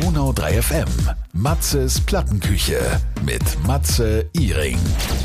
Donau 3 FM. Matzes Plattenküche mit Matze Iring.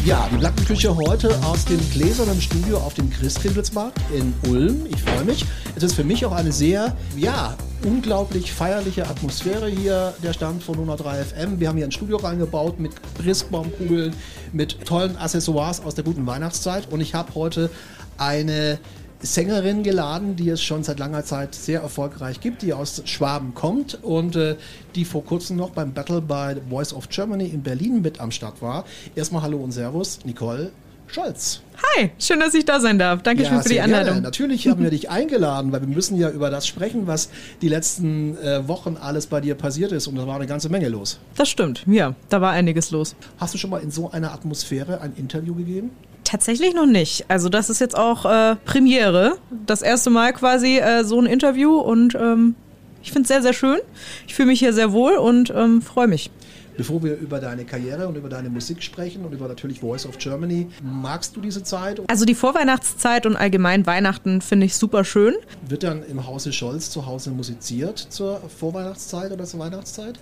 Ja, die Plattenküche heute aus dem gläsernen Studio auf dem Christkindlesmarkt in Ulm. Ich freue mich. Es ist für mich auch eine sehr, ja, unglaublich feierliche Atmosphäre hier, der Stand von 103 FM. Wir haben hier ein Studio reingebaut mit Christbaumkugeln, mit tollen Accessoires aus der guten Weihnachtszeit. Und ich habe heute eine Sängerin geladen, die es schon seit langer Zeit sehr erfolgreich gibt, die aus Schwaben kommt und äh, die vor kurzem noch beim Battle bei Voice of Germany in Berlin mit am Start war. Erstmal Hallo und Servus, Nicole Scholz. Hi, schön, dass ich da sein darf. Dankeschön ja, für die Einladung. Gerne. Natürlich haben wir dich eingeladen, weil wir müssen ja über das sprechen, was die letzten äh, Wochen alles bei dir passiert ist. Und da war eine ganze Menge los. Das stimmt, ja, da war einiges los. Hast du schon mal in so einer Atmosphäre ein Interview gegeben? Tatsächlich noch nicht. Also das ist jetzt auch äh, Premiere. Das erste Mal quasi äh, so ein Interview und ähm, ich finde es sehr, sehr schön. Ich fühle mich hier sehr wohl und ähm, freue mich. Bevor wir über deine Karriere und über deine Musik sprechen und über natürlich Voice of Germany, magst du diese Zeit? Also die Vorweihnachtszeit und allgemein Weihnachten finde ich super schön. Wird dann im Hause Scholz zu Hause musiziert zur Vorweihnachtszeit oder zur Weihnachtszeit?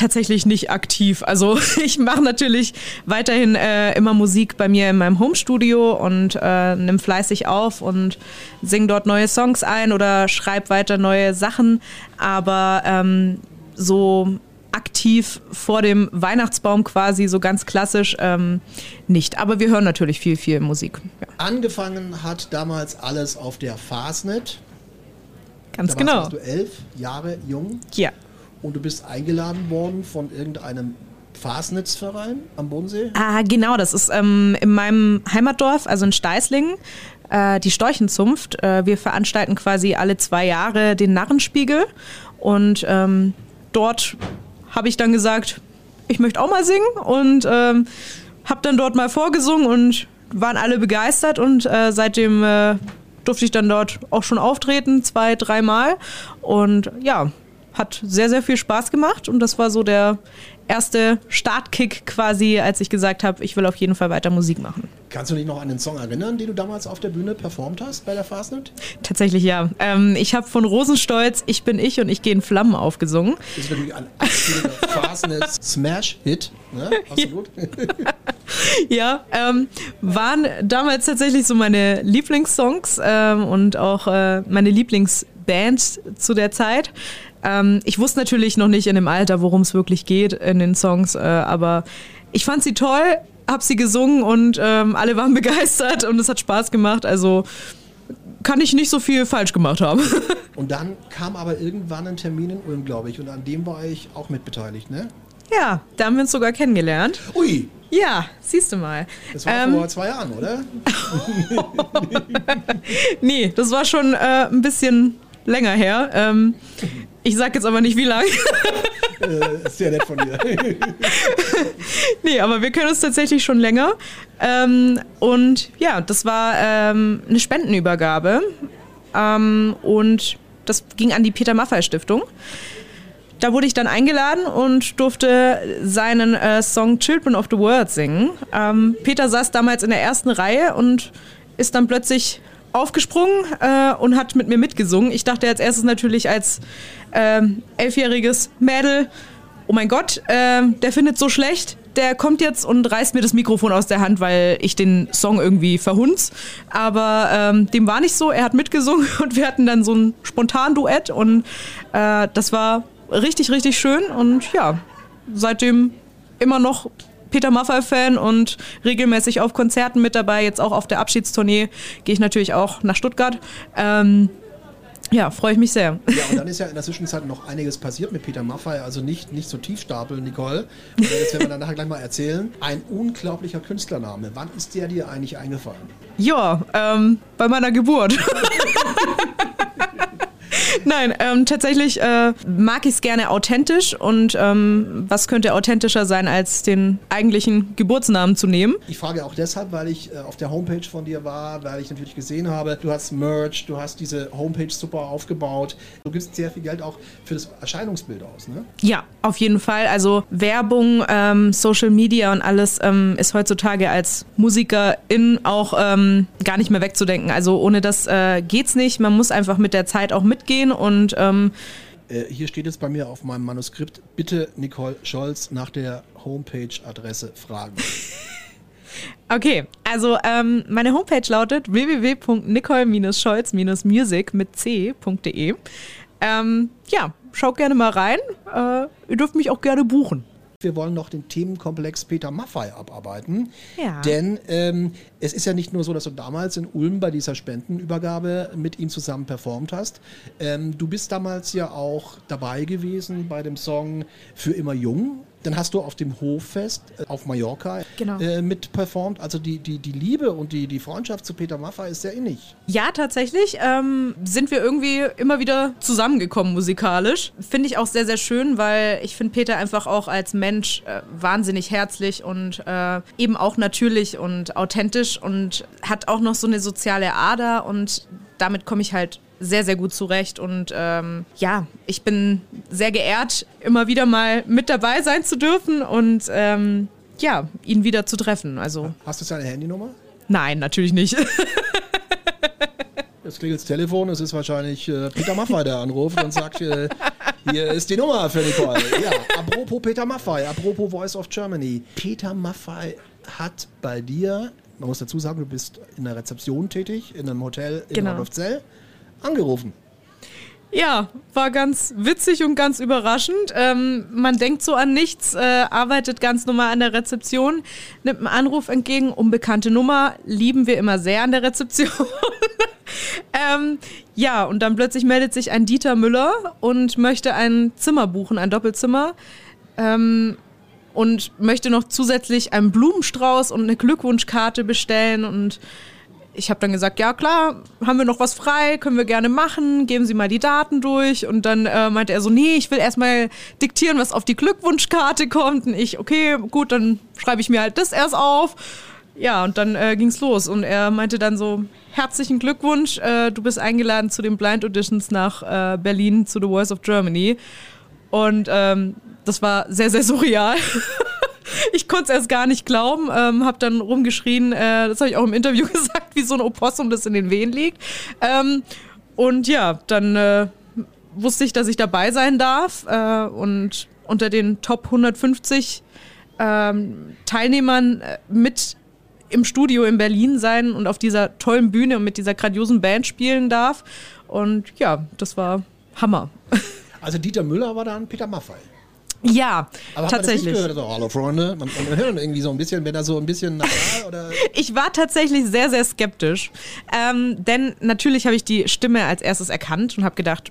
Tatsächlich nicht aktiv. Also ich mache natürlich weiterhin äh, immer Musik bei mir in meinem Homestudio und äh, nimm fleißig auf und sing dort neue Songs ein oder schreibe weiter neue Sachen. Aber ähm, so aktiv vor dem Weihnachtsbaum quasi, so ganz klassisch ähm, nicht. Aber wir hören natürlich viel, viel Musik. Ja. Angefangen hat damals alles auf der Fastnet. Ganz da genau. Warst du elf Jahre jung. Ja und du bist eingeladen worden von irgendeinem Fasnitzverein am Bodensee? Ah, genau, das ist ähm, in meinem Heimatdorf, also in Steißlingen, äh, die Storchenzunft. Äh, wir veranstalten quasi alle zwei Jahre den Narrenspiegel und ähm, dort habe ich dann gesagt, ich möchte auch mal singen und ähm, habe dann dort mal vorgesungen und waren alle begeistert und äh, seitdem äh, durfte ich dann dort auch schon auftreten, zwei, dreimal und ja, hat sehr, sehr viel Spaß gemacht und das war so der erste Startkick quasi, als ich gesagt habe, ich will auf jeden Fall weiter Musik machen. Kannst du dich noch an den Song erinnern, den du damals auf der Bühne performt hast bei der Fastnet? Tatsächlich ja. Ähm, ich habe von Rosenstolz Ich bin ich und ich gehe in Flammen aufgesungen. Das ist natürlich ein absoluter Fastnet-Smash-Hit. Ne? Absolut. ja, ähm, waren damals tatsächlich so meine Lieblingssongs ähm, und auch äh, meine Lieblingsband zu der Zeit. Ähm, ich wusste natürlich noch nicht in dem Alter, worum es wirklich geht in den Songs, äh, aber ich fand sie toll, habe sie gesungen und ähm, alle waren begeistert und es hat Spaß gemacht. Also kann ich nicht so viel falsch gemacht haben. und dann kam aber irgendwann ein Termin in Ulm, glaube ich, und an dem war ich auch mitbeteiligt, ne? Ja, da haben wir uns sogar kennengelernt. Ui! Ja, siehst du mal. Das war ähm, vor zwei Jahren, oder? nee, das war schon äh, ein bisschen länger her. Ähm, ich sag jetzt aber nicht wie lang. äh, sehr nett von dir. nee, aber wir kennen uns tatsächlich schon länger. Ähm, und ja, das war ähm, eine Spendenübergabe. Ähm, und das ging an die Peter Maffay Stiftung. Da wurde ich dann eingeladen und durfte seinen äh, Song Children of the World singen. Ähm, Peter saß damals in der ersten Reihe und ist dann plötzlich aufgesprungen äh, und hat mit mir mitgesungen. Ich dachte als erstes natürlich als ähm, elfjähriges Mädel, oh mein Gott, äh, der findet so schlecht, der kommt jetzt und reißt mir das Mikrofon aus der Hand, weil ich den Song irgendwie verhunz. Aber ähm, dem war nicht so, er hat mitgesungen und wir hatten dann so ein Spontan-Duett und äh, das war richtig, richtig schön und ja, seitdem immer noch Peter Maffay-Fan und regelmäßig auf Konzerten mit dabei. Jetzt auch auf der Abschiedstournee gehe ich natürlich auch nach Stuttgart. Ähm, ja, freue ich mich sehr. Ja, und dann ist ja in der Zwischenzeit noch einiges passiert mit Peter Maffay, also nicht, nicht so tief stapeln, Nicole. Das werden wir dann nachher gleich mal erzählen. Ein unglaublicher Künstlername. Wann ist der dir eigentlich eingefallen? Ja, ähm, bei meiner Geburt. Nein, ähm, tatsächlich äh, mag ich es gerne authentisch und ähm, was könnte authentischer sein, als den eigentlichen Geburtsnamen zu nehmen? Ich frage auch deshalb, weil ich äh, auf der Homepage von dir war, weil ich natürlich gesehen habe, du hast Merch, du hast diese Homepage super aufgebaut. Du gibst sehr viel Geld auch für das Erscheinungsbild aus, ne? Ja, auf jeden Fall. Also Werbung, ähm, Social Media und alles ähm, ist heutzutage als Musikerin auch ähm, gar nicht mehr wegzudenken. Also ohne das äh, geht's nicht. Man muss einfach mit der Zeit auch mitgehen und ähm, Äh, hier steht jetzt bei mir auf meinem Manuskript, bitte Nicole Scholz nach der Homepage-Adresse fragen. Okay, also ähm, meine Homepage lautet www.nicole-scholz-music mit c.de. Ähm, ja, schaut gerne mal rein. Äh, ihr dürft mich auch gerne buchen. Wir wollen noch den Themenkomplex Peter Maffei abarbeiten. Ja. Denn ähm, es ist ja nicht nur so, dass du damals in Ulm bei dieser Spendenübergabe mit ihm zusammen performt hast. Ähm, du bist damals ja auch dabei gewesen bei dem Song Für immer jung. Dann hast du auf dem Hoffest äh, auf Mallorca Genau. äh, mit performt. Also die, die, die Liebe und die, die Freundschaft zu Peter Maffei ist sehr innig. Ja, tatsächlich ähm, sind wir irgendwie immer wieder zusammengekommen musikalisch. Finde ich auch sehr, sehr schön, weil ich finde Peter einfach auch als Mensch äh, wahnsinnig herzlich und äh, eben auch natürlich und authentisch und hat auch noch so eine soziale Ader und damit komme ich halt sehr, sehr gut zurecht. Und ähm, ja, ich bin sehr geehrt, immer wieder mal mit dabei sein zu dürfen und ähm, ja, ihn wieder zu treffen. Also Hast du seine Handynummer? nein, natürlich nicht. Jetzt klingelt das Telefon, es ist wahrscheinlich äh, Peter Maffei, der anruft und sagt, äh, hier ist die Nummer für Nicole. Ja, apropos Peter Maffei, apropos Voice of Germany. Peter Maffei hat bei dir, man muss dazu sagen, du bist in der Rezeption tätig, in einem Hotel in Genau. Radolfzell, angerufen. Ja, war ganz witzig und ganz überraschend. Ähm, man denkt so an nichts, äh, arbeitet ganz normal an der Rezeption, nimmt einen Anruf entgegen, unbekannte Nummer, lieben wir immer sehr an der Rezeption. ähm, ja, und dann plötzlich meldet sich ein Dieter Müller und möchte ein Zimmer buchen, ein Doppelzimmer. Ähm, und möchte noch zusätzlich einen Blumenstrauß und eine Glückwunschkarte bestellen und ich habe dann gesagt, ja klar, haben wir noch was frei, können wir gerne machen, geben Sie mal die Daten durch. Und dann äh, meinte er so, nee, ich will erstmal diktieren, was auf die Glückwunschkarte kommt. Und ich, okay, gut, dann schreibe ich mir halt das erst auf. Ja, und dann äh, ging's los. Und er meinte dann so, herzlichen Glückwunsch, äh, du bist eingeladen zu den Blind Auditions nach äh, Berlin zu The Voice of Germany. Und ähm, das war sehr, sehr surreal. Ich konnte es erst gar nicht glauben, ähm, habe dann rumgeschrien, äh, das habe ich auch im Interview gesagt, wie so ein Opossum, das in den Wehen liegt. Ähm, und ja, dann äh, wusste ich, dass ich dabei sein darf äh, und unter den Top 150 ähm, Teilnehmern äh, mit im Studio in Berlin sein und auf dieser tollen Bühne und mit dieser grandiosen Band spielen darf. Und ja, das war Hammer. Also Dieter Müller war dann Peter Maffei. Ja, Aber hat man das tatsächlich. nicht gehört? Also, Hallo Freunde, man, man hört irgendwie so ein bisschen, wenn er so ein bisschen nasal oder... Ich war tatsächlich sehr, sehr skeptisch. Ähm, denn natürlich habe ich die Stimme als erstes erkannt und habe gedacht,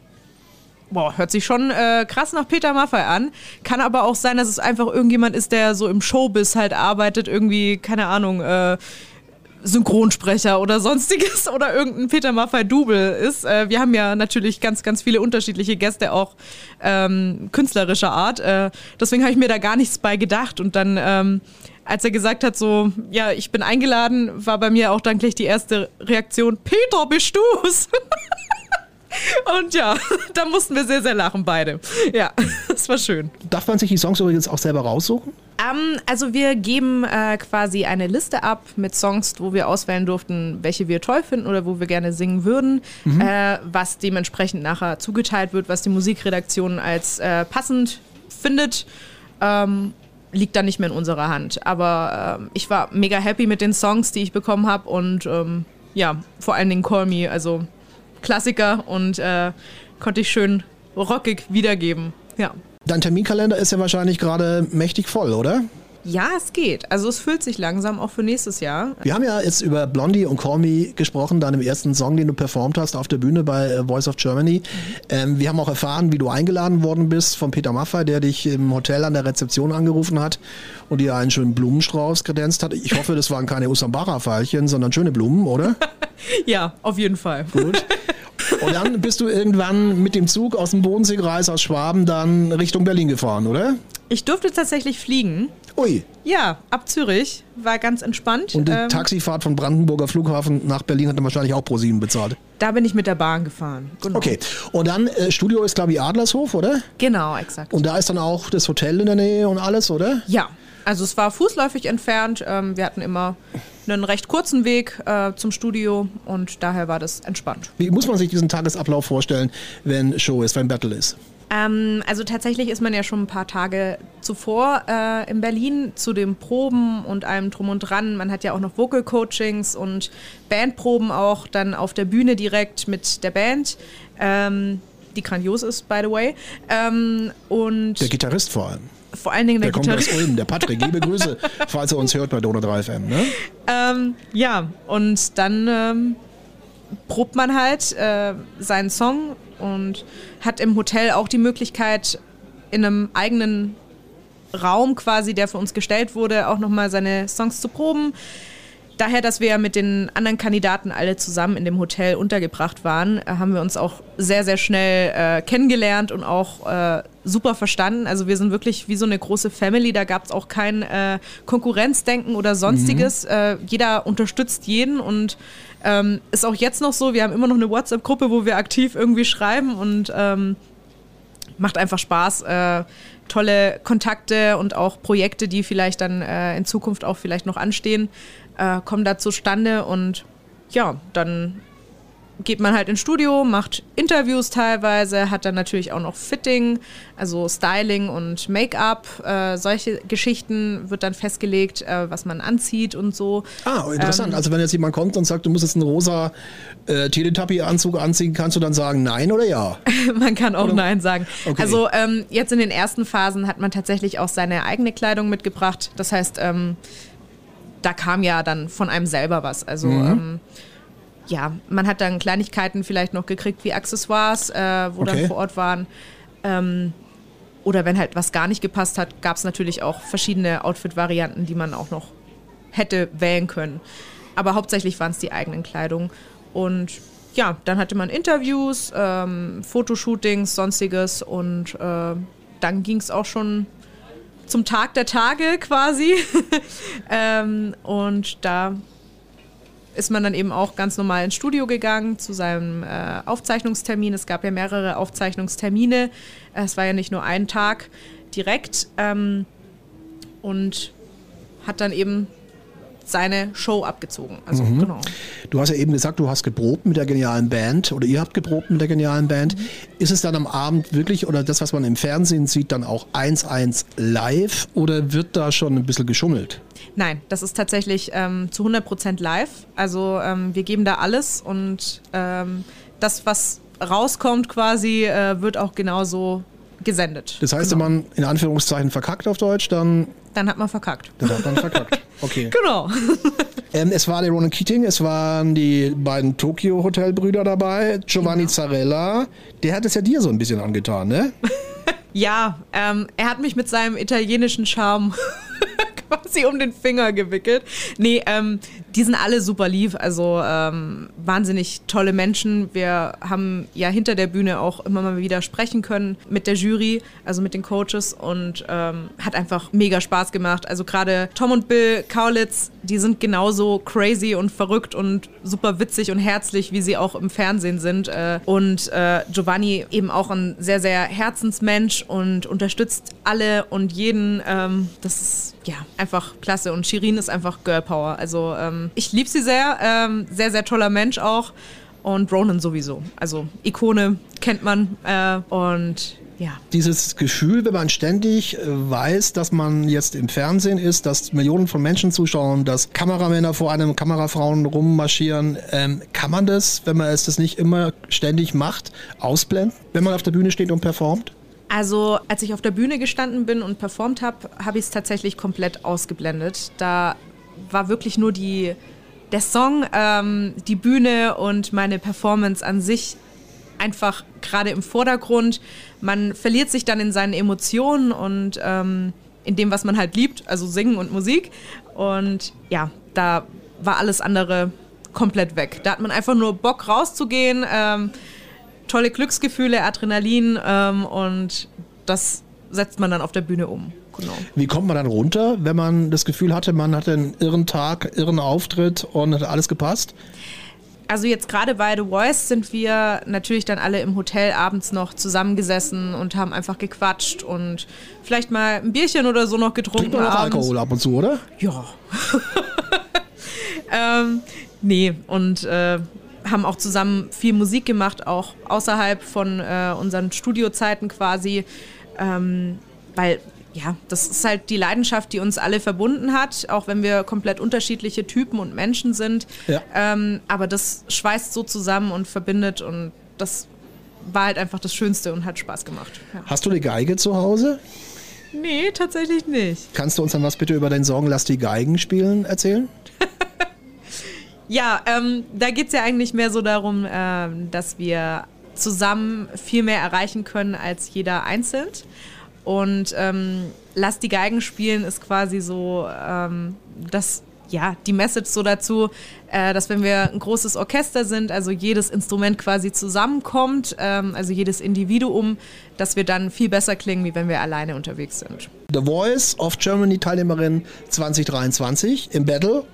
boah, hört sich schon äh, krass nach Peter Maffay an. Kann aber auch sein, dass es einfach irgendjemand ist, der so im Showbiz halt arbeitet, irgendwie, keine Ahnung, äh, Synchronsprecher oder sonstiges oder irgendein Peter Maffay-Double ist. Äh, wir haben ja natürlich ganz, ganz viele unterschiedliche Gäste, auch ähm, künstlerischer Art. Äh, deswegen habe ich mir da gar nichts bei gedacht. Und dann, ähm, als er gesagt hat, so, ja, ich bin eingeladen, war bei mir auch dann gleich die erste Reaktion, Peter, bist du's? Und ja, da mussten wir sehr, sehr lachen, beide. Ja, das war schön. Darf man sich die Songs übrigens auch selber raussuchen? Ähm, also wir geben äh, quasi eine Liste ab mit Songs, wo wir auswählen durften, welche wir toll finden oder wo wir gerne singen würden, äh, was dementsprechend nachher zugeteilt wird, was die Musikredaktion als äh, passend findet. Ähm, liegt dann nicht mehr in unserer Hand. Aber ähm, ich war mega happy mit den Songs, die ich bekommen habe und ähm, ja, vor allen Dingen Call Me, also Klassiker und äh, konnte ich schön rockig wiedergeben. Ja. Dein Terminkalender ist ja wahrscheinlich gerade mächtig voll, oder? Ja, es geht. Also es füllt sich langsam auch für nächstes Jahr. Wir haben ja jetzt über Blondie und Call Me gesprochen, deinem ersten Song, den du performt hast auf der Bühne bei äh, Voice of Germany. Ähm, wir haben auch erfahren, wie du eingeladen worden bist von Peter Maffay, der dich im Hotel an der Rezeption angerufen hat und dir einen schönen Blumenstrauß kredenzt hat. Ich hoffe, das waren keine Usambara-Veilchen, sondern schöne Blumen, oder? Ja, auf jeden Fall. Gut. Und dann bist du irgendwann mit dem Zug aus dem Bodenseekreis aus Schwaben dann Richtung Berlin gefahren, oder? Ich durfte tatsächlich fliegen. Ui. Ja, ab Zürich. War ganz entspannt. Und die Ähm, Taxifahrt von Brandenburger Flughafen nach Berlin hat dann wahrscheinlich auch ProSieben bezahlt. da bin ich mit der Bahn gefahren. Genau. Okay. Und dann, äh, Studio ist, glaube ich, Adlershof, oder? Genau, exakt. Und da ist dann auch das Hotel in der Nähe und alles, oder? ja, also es war fußläufig entfernt. Ähm, wir hatten immer einen recht kurzen Weg äh, zum Studio und daher war das entspannt. Wie muss man sich diesen Tagesablauf vorstellen, wenn Show ist, wenn Battle ist? Ähm, also tatsächlich ist man ja schon ein paar Tage zuvor äh, in Berlin zu den Proben und allem drum und dran. Man hat ja auch noch Vocal Coachings und Bandproben auch dann auf der Bühne direkt mit der Band. Ähm, die grandios ist, by the way. Ähm, und Der Gitarrist vor allem. Vor allen Dingen der, Der kommt aus Gitarrist. Ulm, der Patrick. Liebe Grüße, falls er uns hört bei Donau 3 FM. Ne? Ähm, ja, und dann ähm, probt man halt äh, seinen Song und hat im Hotel auch die Möglichkeit, in einem eigenen Raum quasi, der für uns gestellt wurde, auch nochmal seine Songs zu proben. Daher, dass wir ja mit den anderen Kandidaten alle zusammen in dem Hotel untergebracht waren, äh, haben wir uns auch sehr, sehr schnell äh, kennengelernt und auch äh, super verstanden. Also wir sind wirklich wie so eine große Family. Da gab es auch kein äh, Konkurrenzdenken oder sonstiges. Äh, jeder unterstützt jeden und ähm, ist auch jetzt noch so. Wir haben immer noch eine WhatsApp-Gruppe, wo wir aktiv irgendwie schreiben und ähm, macht einfach Spaß. Äh, tolle Kontakte und auch Projekte, die vielleicht dann äh, in Zukunft auch vielleicht noch anstehen, äh, kommen da zustande. Und ja, dann geht man halt ins Studio, macht Interviews teilweise, hat dann natürlich auch noch Fitting, also Styling und Make-up, äh, solche Geschichten wird dann festgelegt, äh, was man anzieht und so. Ah, interessant. Ähm, also wenn jetzt jemand kommt und sagt, du musst jetzt einen rosa äh, Teletubby-Anzug anziehen, kannst du dann sagen nein oder ja? Man kann auch Nein sagen. Okay. Also ähm, jetzt in den ersten Phasen hat man tatsächlich auch seine eigene Kleidung mitgebracht. Das heißt, ähm, da kam ja dann von einem selber was. Also Mhm. Ja, man hat dann Kleinigkeiten vielleicht noch gekriegt wie Accessoires, äh, wo Okay. dann vor Ort waren. Ähm, oder wenn halt was gar nicht gepasst hat, gab es natürlich auch verschiedene Outfit-Varianten, die man auch noch hätte wählen können. Aber hauptsächlich waren es die eigenen Kleidung. Und ja, dann hatte man Interviews, ähm, Fotoshootings, sonstiges und äh, dann ging es auch schon zum Tag der Tage quasi. ähm, und da ist man dann eben auch ganz normal ins Studio gegangen zu seinem äh, Aufzeichnungstermin. Es gab ja mehrere Aufzeichnungstermine. Es war ja nicht nur ein Tag direkt. Ähm, und hat dann eben seine Show abgezogen. Also genau. Du hast ja eben gesagt, du hast geprobt mit der genialen Band oder ihr habt geprobt mit der genialen Band. Mhm. Ist es dann am Abend wirklich oder das, was man im Fernsehen sieht, dann auch 1-1 live oder wird da schon ein bisschen geschummelt? Nein, das ist tatsächlich ähm, zu 100% live. Also ähm, wir geben da alles und ähm, das, was rauskommt quasi, äh, wird auch genauso gesendet. Das heißt, genau. wenn man in Anführungszeichen verkackt auf Deutsch, dann, Dann hat man verkackt. dann hat man verkackt. Okay. Genau. Ähm, es war der Ronan Keating, es waren die beiden Tokyo-Hotel-Brüder dabei, Giovanni Genau. Zarella. Der hat es ja dir so ein bisschen angetan, ne? Ja, ähm, er hat mich mit seinem italienischen Charme quasi um den Finger gewickelt. Nee, ähm, die sind alle super lieb, also ähm, wahnsinnig tolle Menschen. Wir haben ja hinter der Bühne auch immer mal wieder sprechen können mit der Jury, also mit den Coaches und ähm, hat einfach mega Spaß gemacht. Also gerade Tom und Bill Kaulitz, die sind genauso crazy und verrückt und super witzig und herzlich, wie sie auch im Fernsehen sind. Äh, und äh, Giovanni eben auch ein sehr, sehr Herzensmensch und unterstützt alle und jeden. Ähm, das ist ja einfach klasse. Und Shirin ist einfach Girl Power. Also ähm, ich liebe sie sehr. Ähm, sehr, sehr toller Mensch auch. Und Ronan sowieso. Also Ikone kennt man. Äh, und ja. Dieses Gefühl, wenn man ständig äh, weiß, dass man jetzt im Fernsehen ist, dass Millionen von Menschen zuschauen, dass Kameramänner vor einem Kamerafrauen rummarschieren, ähm, kann man das, wenn man es das nicht immer ständig macht, ausblenden, wenn man auf der Bühne steht und performt? Also, als ich auf der Bühne gestanden bin und performt habe, habe ich es tatsächlich komplett ausgeblendet. Da war wirklich nur die, der Song, ähm, die Bühne und meine Performance an sich einfach gerade im Vordergrund. Man verliert sich dann in seinen Emotionen und ähm, in dem, was man halt liebt, also Singen und Musik. Und ja, da war alles andere komplett weg. Da hat man einfach nur Bock rauszugehen. Ähm, tolle Glücksgefühle, Adrenalin ähm, und das setzt man dann auf der Bühne um. Genau. Wie kommt man dann runter, wenn man das Gefühl hatte, man hatte einen irren Tag, irren Auftritt und hat alles gepasst? Also jetzt gerade bei The Voice sind wir natürlich dann alle im Hotel abends noch zusammengesessen und haben einfach gequatscht und vielleicht mal ein Bierchen oder so noch getrunken. Trinkt man auch. Alkohol ab und zu, oder? Ja. ähm, nee, und äh, haben auch zusammen viel Musik gemacht, auch außerhalb von äh, unseren Studiozeiten quasi, ähm, weil ja, das ist halt die Leidenschaft, die uns alle verbunden hat, auch wenn wir komplett unterschiedliche Typen und Menschen sind. Ja. Ähm, aber das schweißt so zusammen und verbindet und das war halt einfach das Schönste und hat Spaß gemacht. Ja. Hast du eine Geige zu Hause? Nee, tatsächlich nicht. Kannst du uns dann was bitte über dein Sorgen, lass die Geigen spielen erzählen? Ja, ähm, da geht es ja eigentlich mehr so darum, ähm, dass wir zusammen viel mehr erreichen können als jeder einzeln. Und ähm, Lass die Geigen spielen ist quasi so ähm, das, ja, die Message so dazu, äh, dass wenn wir ein großes Orchester sind, also jedes Instrument quasi zusammenkommt, ähm, also jedes Individuum, dass wir dann viel besser klingen, wie wenn wir alleine unterwegs sind. The Voice of Germany Teilnehmerin 2023 im Battle.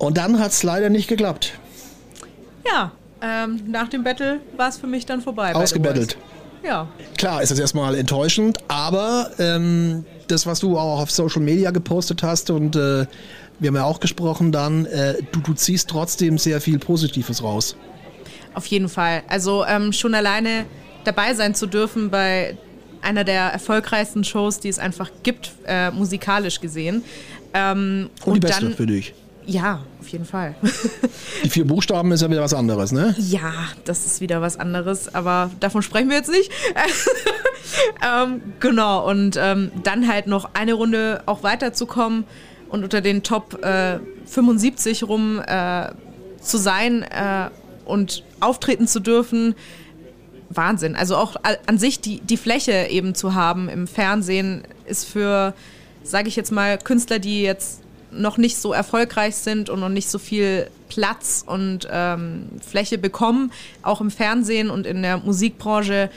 Und dann hat es leider nicht geklappt. Ja, ähm, nach dem Battle war es für mich dann vorbei. Ausgebettelt. Ja. Klar ist das erstmal enttäuschend, aber ähm, das, was du auch auf Social Media gepostet hast und äh, wir haben ja auch gesprochen dann, äh, du, du ziehst trotzdem sehr viel Positives raus. Auf jeden Fall. Also ähm, schon alleine dabei sein zu dürfen bei einer der erfolgreichsten Shows, die es einfach gibt, äh, musikalisch gesehen. Ähm, Und, die beste dann, für dich. Ja, auf jeden Fall. Die vier Buchstaben ist ja wieder was anderes, ne? ja, das ist wieder was anderes, aber davon sprechen wir jetzt nicht. ähm, genau, und ähm, dann halt noch eine Runde auch weiterzukommen und unter den Top äh, 75 rum äh, zu sein äh, und auftreten zu dürfen. Wahnsinn. Also auch an sich die, die Fläche eben zu haben im Fernsehen ist für, sage ich jetzt mal, Künstler, die jetzt noch nicht so erfolgreich sind und noch nicht so viel Platz und ähm, Fläche bekommen, auch im Fernsehen und in der Musikbranche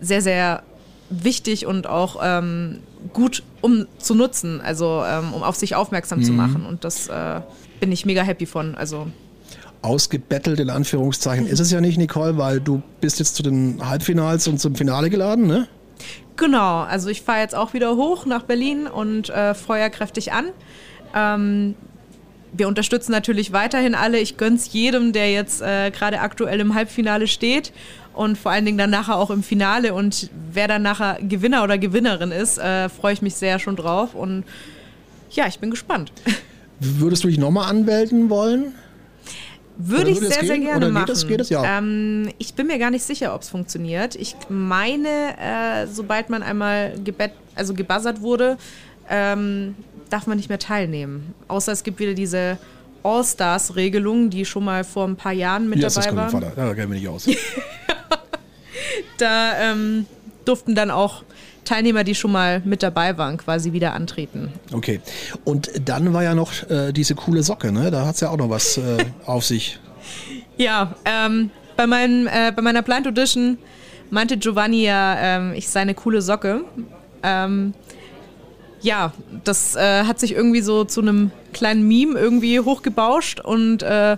sehr, sehr wichtig und auch ähm, gut um zu nutzen, also ähm, um auf sich aufmerksam zu machen. Und das äh, bin ich mega happy von. Also Ausgebettelt in Anführungszeichen ist es ja nicht, Nicole, weil du bist jetzt zu den Halbfinals und zum Finale geladen, ne? Genau, also ich fahre jetzt auch wieder hoch nach Berlin und äh, feuer kräftig an. Ähm, wir unterstützen natürlich weiterhin alle. Ich gönn's jedem, der jetzt äh, gerade aktuell im Halbfinale steht und vor allen Dingen dann nachher auch im Finale. Und wer dann nachher Gewinner oder Gewinnerin ist, äh, freue ich mich sehr schon drauf. Und ja, ich bin gespannt. Würdest du dich nochmal anmelden wollen? Würde ich sehr, sehr gerne Oder geht machen. es- geht es? Ja. Ähm, ich bin mir gar nicht sicher, ob es funktioniert. Ich meine, äh, sobald man einmal gebet also gebuzzert wurde, ähm, darf man nicht mehr teilnehmen. Außer es gibt wieder diese All-Stars-Regelung, die schon mal vor ein paar Jahren mit das dabei war. Ja, da kennen wir nicht aus. Da ähm, durften dann auch Teilnehmer, die schon mal mit dabei waren, quasi wieder antreten. Okay. Und dann war ja noch äh, diese coole Socke, ne? Da hat es ja auch noch was äh, auf sich. Ja, ähm, bei, meinem, äh, bei meiner Blind Audition meinte Giovanni ja, ähm, ich sei eine coole Socke. Ähm, ja, das äh, hat sich irgendwie so zu einem kleinen Meme irgendwie hochgebauscht und äh,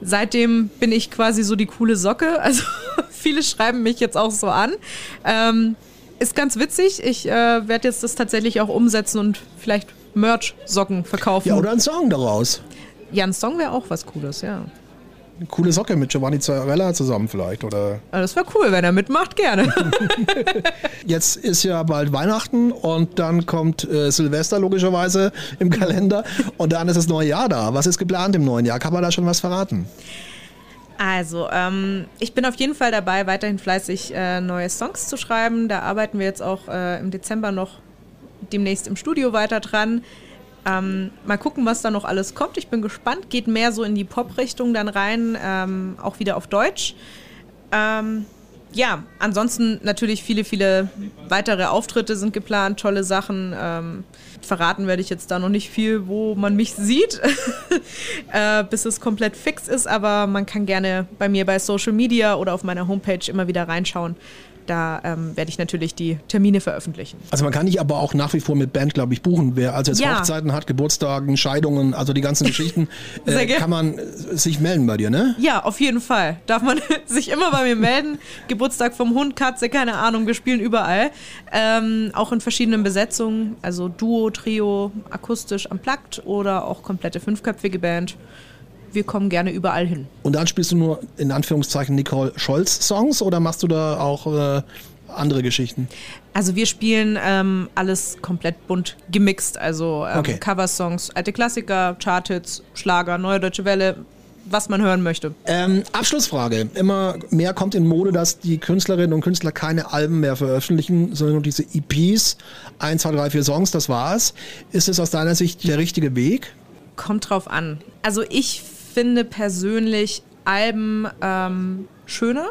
seitdem bin ich quasi so die coole Socke. Also viele schreiben mich jetzt auch so an. Ähm, ist ganz witzig. Ich äh, werde jetzt das tatsächlich auch umsetzen und vielleicht Merch-Socken verkaufen. Ja, oder ein Song daraus. ja, ein Song wäre auch was Cooles, ja. Eine coole Socke mit Giovanni Zarella zusammen vielleicht. Oder Also Das wäre cool, wenn er mitmacht, gerne. jetzt ist ja bald Weihnachten und dann kommt äh, Silvester logischerweise im Kalender und dann ist das neue Jahr da. Was ist geplant im neuen Jahr? Kann man da schon was verraten? Also, ähm, ich bin auf jeden Fall dabei, weiterhin fleißig äh, neue Songs zu schreiben. Da arbeiten wir jetzt auch äh, im Dezember noch demnächst im Studio weiter dran. Ähm, mal gucken, was da noch alles kommt. Ich bin gespannt. Geht mehr so in die Pop-Richtung dann rein, ähm, auch wieder auf Deutsch. Ähm, ja, ansonsten natürlich viele, viele weitere Auftritte sind geplant, tolle Sachen. Ähm, verraten werde ich jetzt da noch nicht viel, wo man mich sieht, äh, bis es komplett fix ist, aber man kann gerne bei mir bei Social Media oder auf meiner Homepage immer wieder reinschauen. Da ähm, werde ich natürlich die Termine veröffentlichen. Also man kann dich aber auch nach wie vor mit Band, glaube ich, buchen. Wer also jetzt Ja. Hochzeiten hat, Geburtstagen, Scheidungen, also die ganzen Geschichten, äh, kann man äh, sich melden bei dir, ne? Ja, auf jeden Fall. Darf man sich immer bei mir melden. Geburtstag vom Hund, Katze, keine Ahnung, wir spielen überall. Ähm, auch in verschiedenen Besetzungen, also Duo, Trio, akustisch, unplugged oder auch komplette fünfköpfige Band. Wir kommen gerne überall hin. Und dann spielst du nur in Anführungszeichen Nicole Scholz Songs oder machst du da auch äh, andere Geschichten? Also wir spielen ähm, alles komplett bunt gemixt, also ähm, Okay. Coversongs, alte Klassiker, Charthits, Schlager, Neue Deutsche Welle, was man hören möchte. Ähm, Abschlussfrage. Immer mehr kommt in Mode, dass die Künstlerinnen und Künstler keine Alben mehr veröffentlichen, sondern nur diese EPs. Eins, zwei, drei, vier Songs, das war's. Ist es aus deiner Sicht der richtige Weg? Kommt drauf an. Also ich finde persönlich Alben ähm, schöner.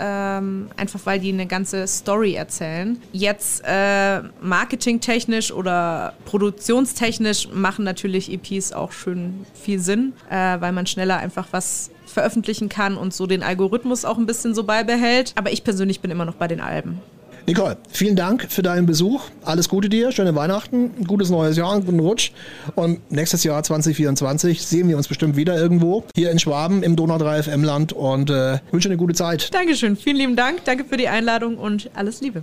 Ähm, einfach weil die eine ganze Story erzählen. Jetzt äh, marketingtechnisch oder produktionstechnisch machen natürlich EPs auch schön viel Sinn, äh, weil man schneller einfach was veröffentlichen kann und so den Algorithmus auch ein bisschen so beibehält. Aber ich persönlich bin immer noch bei den Alben. Nicole, vielen Dank für deinen Besuch. Alles Gute dir, schöne Weihnachten, ein gutes neues Jahr, einen guten Rutsch. Und nächstes Jahr 2024 sehen wir uns bestimmt wieder irgendwo hier in Schwaben im Donau 3 FM Land und äh, wünsche eine gute Zeit. Dankeschön, vielen lieben Dank, danke für die Einladung und alles Liebe.